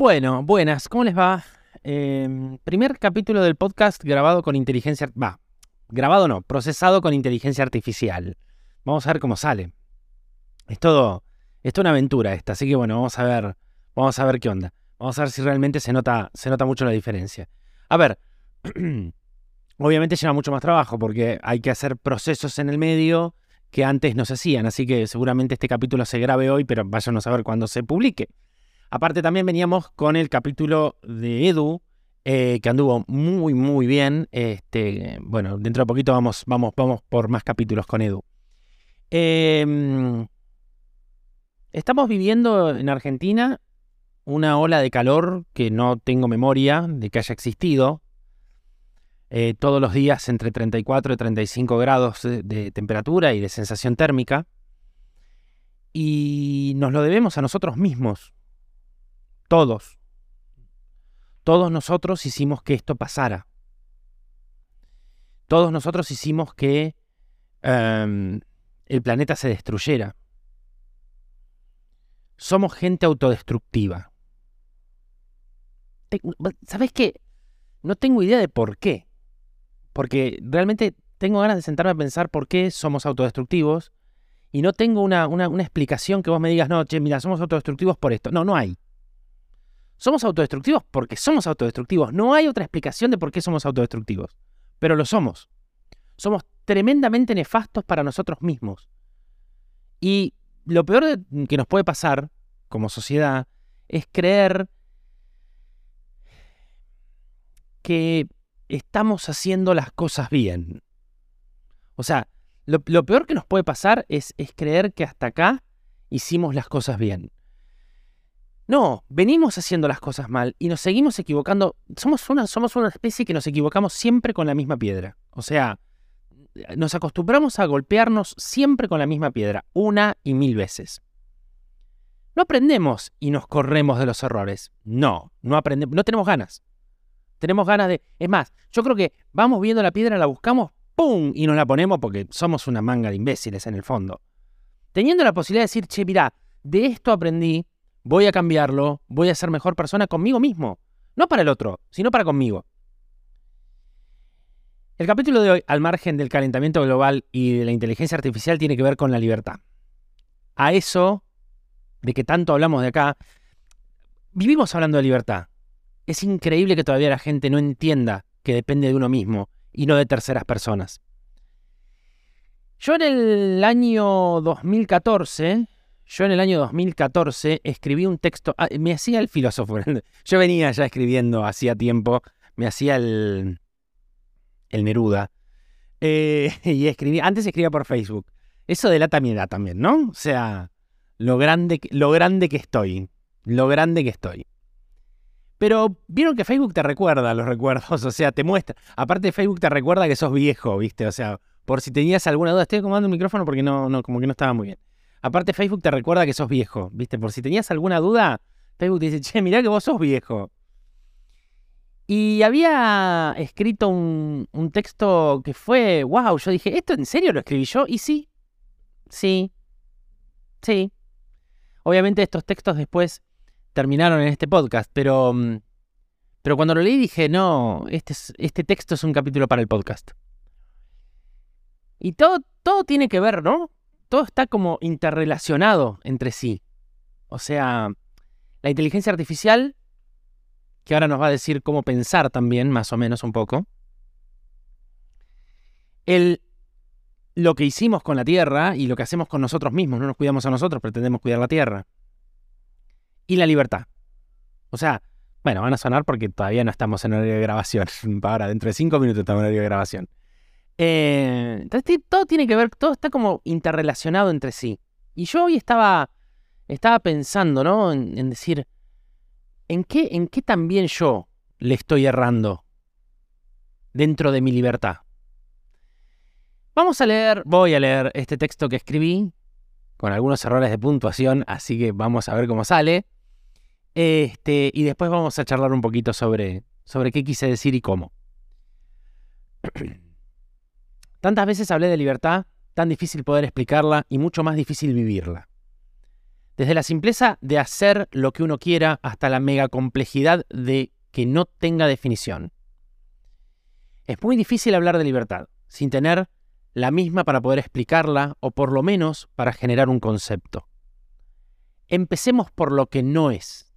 Bueno, buenas, ¿cómo les va? Em, primer capítulo del podcast grabado con inteligencia... Va, grabado no, procesado con inteligencia artificial. Vamos a ver cómo sale. Es todo, es una aventura esta, así que bueno, vamos a ver, vamos a ver qué onda. Vamos a ver si realmente se nota, se nota mucho la diferencia. A ver, obviamente lleva mucho más trabajo porque hay que hacer procesos en el medio que antes no se hacían, así que seguramente este capítulo se grabe hoy, pero váyanos a ver cuándo se publique. Aparte también veníamos con el capítulo de Edu, eh, que anduvo muy, muy bien. Este, bueno, dentro de poquito vamos, vamos, vamos por más capítulos con Edu. Em, estamos viviendo en Argentina una ola de calor que no tengo memoria de que haya existido. Eh, todos los días entre 34 y 35 grados de temperatura y de sensación térmica. Y nos lo debemos a nosotros mismos. Todos. Todos nosotros hicimos que esto pasara. Todos nosotros hicimos que em, el planeta se destruyera. Somos gente autodestructiva. ¿Sabes qué? No tengo idea de por qué. Porque realmente tengo ganas de sentarme a pensar por qué somos autodestructivos y no tengo una, una explicación que vos me digas, no, che, mira, somos autodestructivos por esto. No, no hay. Somos autodestructivos porque somos autodestructivos. No hay otra explicación de por qué somos autodestructivos. Pero lo somos. Somos tremendamente nefastos para nosotros mismos. Y lo peor que nos puede pasar como sociedad es creer que estamos haciendo las cosas bien. O sea, lo, peor que nos puede pasar es, creer que hasta acá hicimos las cosas bien. No, venimos haciendo las cosas mal y nos seguimos equivocando. Somos una, somos una especie que nos equivocamos siempre con la misma piedra. O sea, nos acostumbramos a golpearnos siempre con la misma piedra, una y mil veces. No aprendemos y nos corremos de los errores. No, no aprendemos, no tenemos ganas. Tenemos ganas de... Es más, yo creo que vamos viendo la piedra, la buscamos, ¡pum! y nos la ponemos porque somos una manga de imbéciles en el fondo. Teniendo la posibilidad de decir, che, mira, de esto aprendí, voy a cambiarlo, voy a ser mejor persona conmigo mismo. No para el otro, sino para conmigo. El capítulo de hoy, al margen del calentamiento global y de la inteligencia artificial, tiene que ver con la libertad. A eso, de que tanto hablamos de acá, vivimos hablando de libertad. Es increíble que todavía la gente no entienda que depende de uno mismo y no de terceras personas. Yo en el año 2014 yo en el año 2014 escribí un texto, ah, me hacía el filósofo, yo venía ya escribiendo hacía tiempo, me hacía el, el Neruda, eh, y escribí, antes escribía por Facebook. Eso delata mi edad también, ¿no? O sea, lo grande, lo grande que estoy, lo grande que estoy. Pero vieron que Facebook te recuerda los recuerdos, o sea, te muestra. Aparte Facebook te recuerda que sos viejo, ¿viste? O sea, por si tenías alguna duda, estoy acomodando el micrófono porque no, no, como que no estaba muy bien. Aparte, Facebook te recuerda que sos viejo, ¿viste? Por si tenías alguna duda, Facebook te dice, che, mirá que vos sos viejo. Y había escrito un, texto que fue, wow, yo dije, ¿esto en serio lo escribí yo? Y sí, sí, sí. Obviamente estos textos después terminaron en este podcast, pero, mm, pero cuando lo leí dije, no, este, este texto es un capítulo para el podcast. Y todo, todo tiene que ver, ¿no? Todo está como interrelacionado entre sí. O sea, la inteligencia artificial, que ahora nos va a decir cómo pensar también, más o menos un poco. El, lo que hicimos con la Tierra y lo que hacemos con nosotros mismos, no nos cuidamos a nosotros, pretendemos cuidar la Tierra. Y la libertad. O sea, bueno, van a sonar porque todavía no estamos en horario de grabación. Ahora, dentro de cinco minutos estamos en horario de grabación. Eh, entonces todo tiene que ver, todo está como interrelacionado entre sí. Y yo hoy estaba, estaba pensando, ¿no? En, decir, ¿en qué, ¿en qué también yo le estoy errando dentro de mi libertad? Vamos a leer, voy a leer este texto que escribí, con algunos errores de puntuación, así que vamos a ver cómo sale. Este, y después vamos a charlar un poquito sobre, sobre qué quise decir y cómo. Tantas veces hablé de libertad, tan difícil poder explicarla y mucho más difícil vivirla. Desde la simpleza de hacer lo que uno quiera hasta la mega complejidad de que no tenga definición. Es muy difícil hablar de libertad sin tener la misma para poder explicarla o por lo menos para generar un concepto. Empecemos por lo que no es.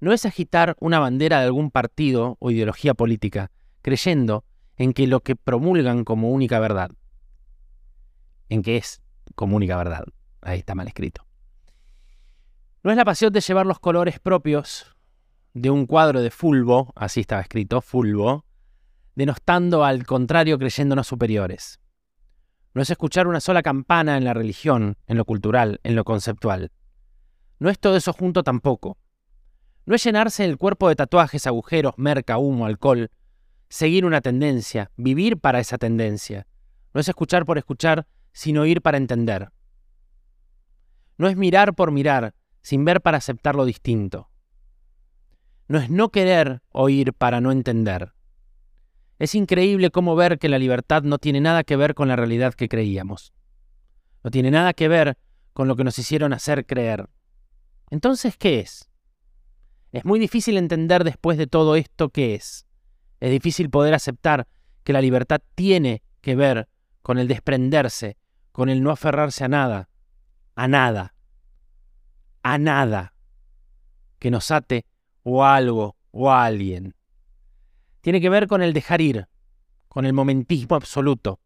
No es agitar una bandera de algún partido o ideología política, creyendo en que lo que promulgan como única verdad, en que es como única verdad, ahí está mal escrito. No es la pasión de llevar los colores propios de un cuadro de fulbo, así estaba escrito, fulbo, denostando al contrario creyéndonos superiores. No es escuchar una sola campana en la religión, en lo cultural, en lo conceptual. No es todo eso junto tampoco. No es llenarse el cuerpo de tatuajes, agujeros, merca, humo, alcohol, seguir una tendencia, vivir para esa tendencia. No es escuchar por escuchar, sino ir para entender. No es mirar por mirar, sin ver para aceptar lo distinto. No es no querer oír para no entender. Es increíble cómo ver que la libertad no tiene nada que ver con la realidad que creíamos. No tiene nada que ver con lo que nos hicieron hacer creer. Entonces, ¿qué es? Es muy difícil entender después de todo esto qué es. Es difícil poder aceptar que la libertad tiene que ver con el desprenderse, con el no aferrarse a nada, a nada, a nada que nos ate o a algo o a alguien tiene que ver con el dejar ir, con el momentismo absoluto,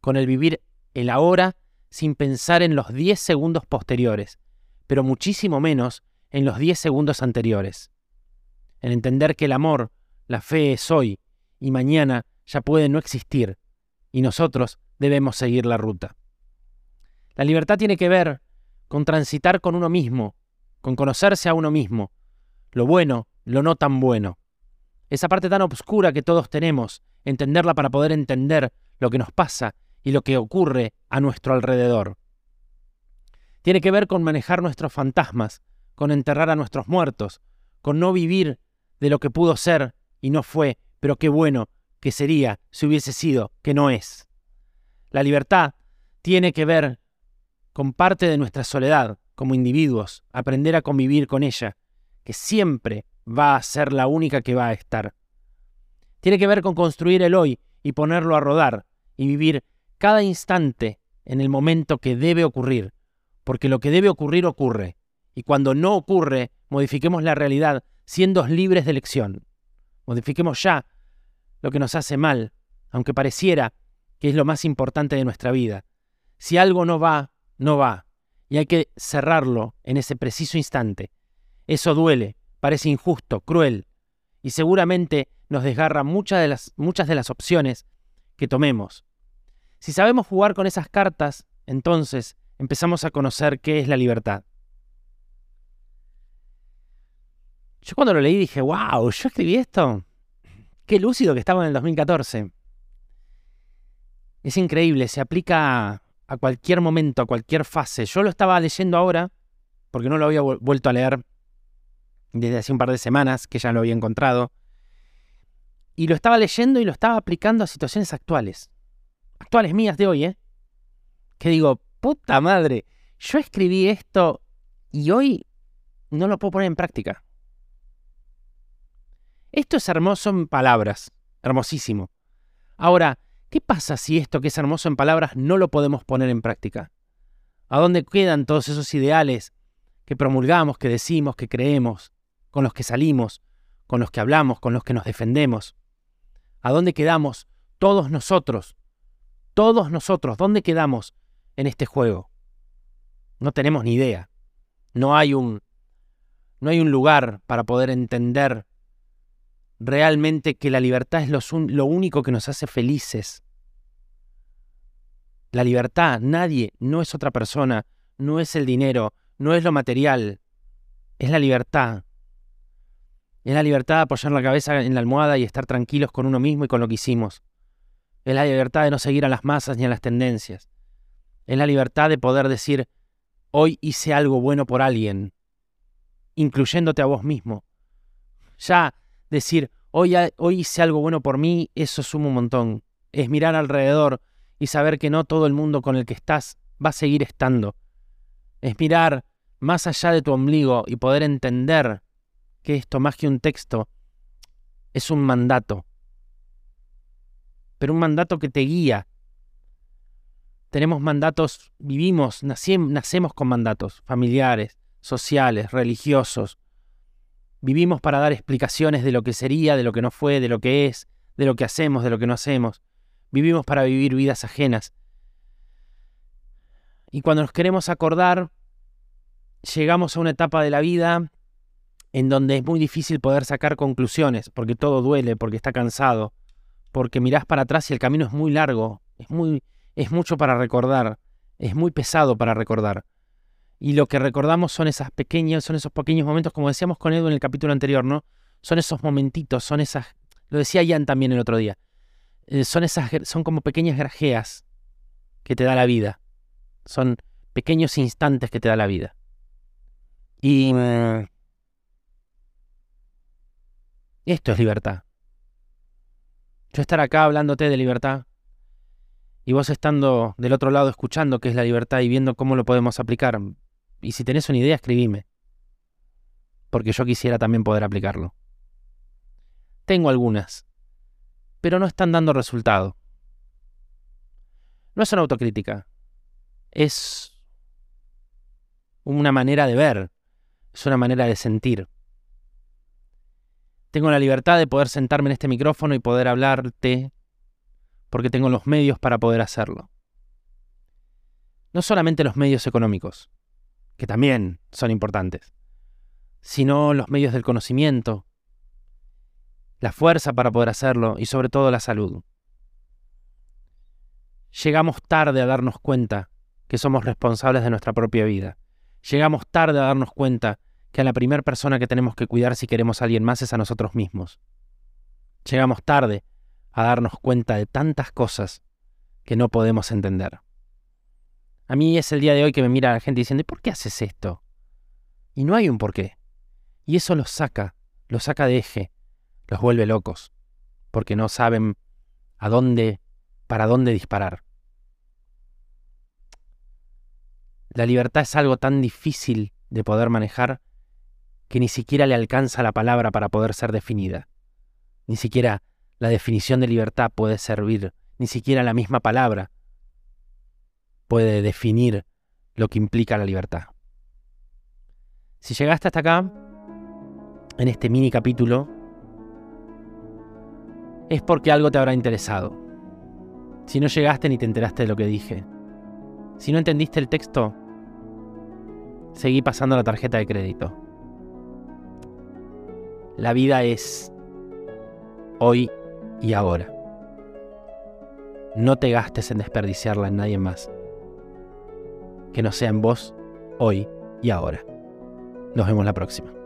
con el vivir el ahora sin pensar en los 10 segundos posteriores, pero muchísimo menos en los 10 segundos anteriores. En entender que el amor, la fe es hoy y mañana ya puede no existir, y nosotros debemos seguir la ruta. La libertad tiene que ver con transitar con uno mismo, con conocerse a uno mismo, lo bueno, lo no tan bueno, esa parte tan oscura que todos tenemos, entenderla para poder entender lo que nos pasa y lo que ocurre a nuestro alrededor. Tiene que ver con manejar nuestros fantasmas, con enterrar a nuestros muertos, con no vivir de lo que pudo ser y no fue, pero qué bueno que sería si hubiese sido, que no es. La libertad tiene que ver con parte de nuestra soledad como individuos, aprender a convivir con ella, que siempre va a ser la única que va a estar. Tiene que ver con construir el hoy y ponerlo a rodar y vivir cada instante en el momento que debe ocurrir, porque lo que debe ocurrir ocurre, y cuando no ocurre, modifiquemos la realidad siendo libres de elección. Modifiquemos ya lo que nos hace mal, aunque pareciera que es lo más importante de nuestra vida. Si algo no va, no va, y hay que cerrarlo en ese preciso instante. Eso duele, parece injusto, cruel, y seguramente nos desgarra muchas de, las, muchas de las opciones que tomemos. Si sabemos jugar con esas cartas, entonces empezamos a conocer qué es la libertad. Yo cuando lo leí dije, wow, yo escribí esto. Qué lúcido que estaba en el 2014. Es increíble, se aplica a cualquier momento, a cualquier fase. Yo lo estaba leyendo ahora, porque no lo había vuelto a leer desde hace un par de semanas que ya lo había encontrado. Y lo estaba leyendo y lo estaba aplicando a situaciones actuales. Actuales mías de hoy, ¿eh? Que digo, puta madre, yo escribí esto y hoy no lo puedo poner en práctica. Esto es hermoso en palabras, hermosísimo. Ahora, ¿qué pasa si esto que es hermoso en palabras no lo podemos poner en práctica? ¿A dónde quedan todos esos ideales que promulgamos, que decimos, que creemos? con los que salimos, con los que hablamos, con los que nos defendemos. ¿A dónde quedamos todos nosotros? Todos nosotros, ¿dónde quedamos en este juego? No tenemos ni idea. No hay un no hay un lugar para poder entender realmente que la libertad es lo, único que nos hace felices. La libertad, nadie, no es otra persona, no es el dinero, no es lo material, es la libertad. Es la libertad de apoyar la cabeza en la almohada y estar tranquilos con uno mismo y con lo que hicimos. Es la libertad de no seguir a las masas ni a las tendencias. Es la libertad de poder decir, hoy hice algo bueno por alguien, incluyéndote a vos mismo. Ya decir, hoy, hice algo bueno por mí, eso suma un montón. Es mirar alrededor y saber que no todo el mundo con el que estás va a seguir estando. Es mirar más allá de tu ombligo y poder entender que esto, más que un texto, es un mandato. Pero un mandato que te guía. Tenemos mandatos, vivimos, nacemos con mandatos familiares, sociales, religiosos. Vivimos para dar explicaciones de lo que sería, de lo que no fue, de lo que es, de lo que hacemos, de lo que no hacemos. Vivimos para vivir vidas ajenas. Y cuando nos queremos acordar, llegamos a una etapa de la vida en donde es muy difícil poder sacar conclusiones, porque todo duele, porque está cansado, porque mirás para atrás y el camino es muy largo, es, muy, es mucho para recordar, es muy pesado para recordar. Y lo que recordamos son esas pequeñas, son esos pequeños momentos, como decíamos con Edu en el capítulo anterior, ¿no? Son esos momentitos, son esas, lo decía Ian también el otro día, eh, son esas, son como pequeñas grajeas que te da la vida, son pequeños instantes que te da la vida. Y mm, esto es libertad. Yo estar acá hablándote de libertad y vos estando del otro lado escuchando qué es la libertad y viendo cómo lo podemos aplicar. Y si tenés una idea, escribime. Porque yo quisiera también poder aplicarlo. Tengo algunas, pero no están dando resultado. No es una autocrítica, es una manera de ver, es una manera de sentir. Tengo la libertad de poder sentarme en este micrófono y poder hablarte porque tengo los medios para poder hacerlo. No solamente los medios económicos, que también son importantes, sino los medios del conocimiento, la fuerza para poder hacerlo y sobre todo la salud. Llegamos tarde a darnos cuenta que somos responsables de nuestra propia vida. Llegamos tarde a darnos cuenta que a la primera persona que tenemos que cuidar si queremos a alguien más es a nosotros mismos. Llegamos tarde a darnos cuenta de tantas cosas que no podemos entender. A mí es el día de hoy que me mira la gente diciendo, ¿y por qué haces esto? Y no hay un por qué. Y eso los saca, los saca de eje, los vuelve locos, porque no saben a dónde, para dónde disparar. La libertad es algo tan difícil de poder manejar que ni siquiera le alcanza la palabra para poder ser definida. Ni siquiera la definición de libertad puede servir, ni siquiera la misma palabra puede definir lo que implica la libertad. Si llegaste hasta acá, en este mini capítulo, es porque algo te habrá interesado. Si no llegaste ni te enteraste de lo que dije. Si no entendiste el texto, seguí pasando la tarjeta de crédito. La vida es hoy y ahora. No te gastes en desperdiciarla en nadie más. Que no sea en vos, hoy y ahora. Nos vemos la próxima.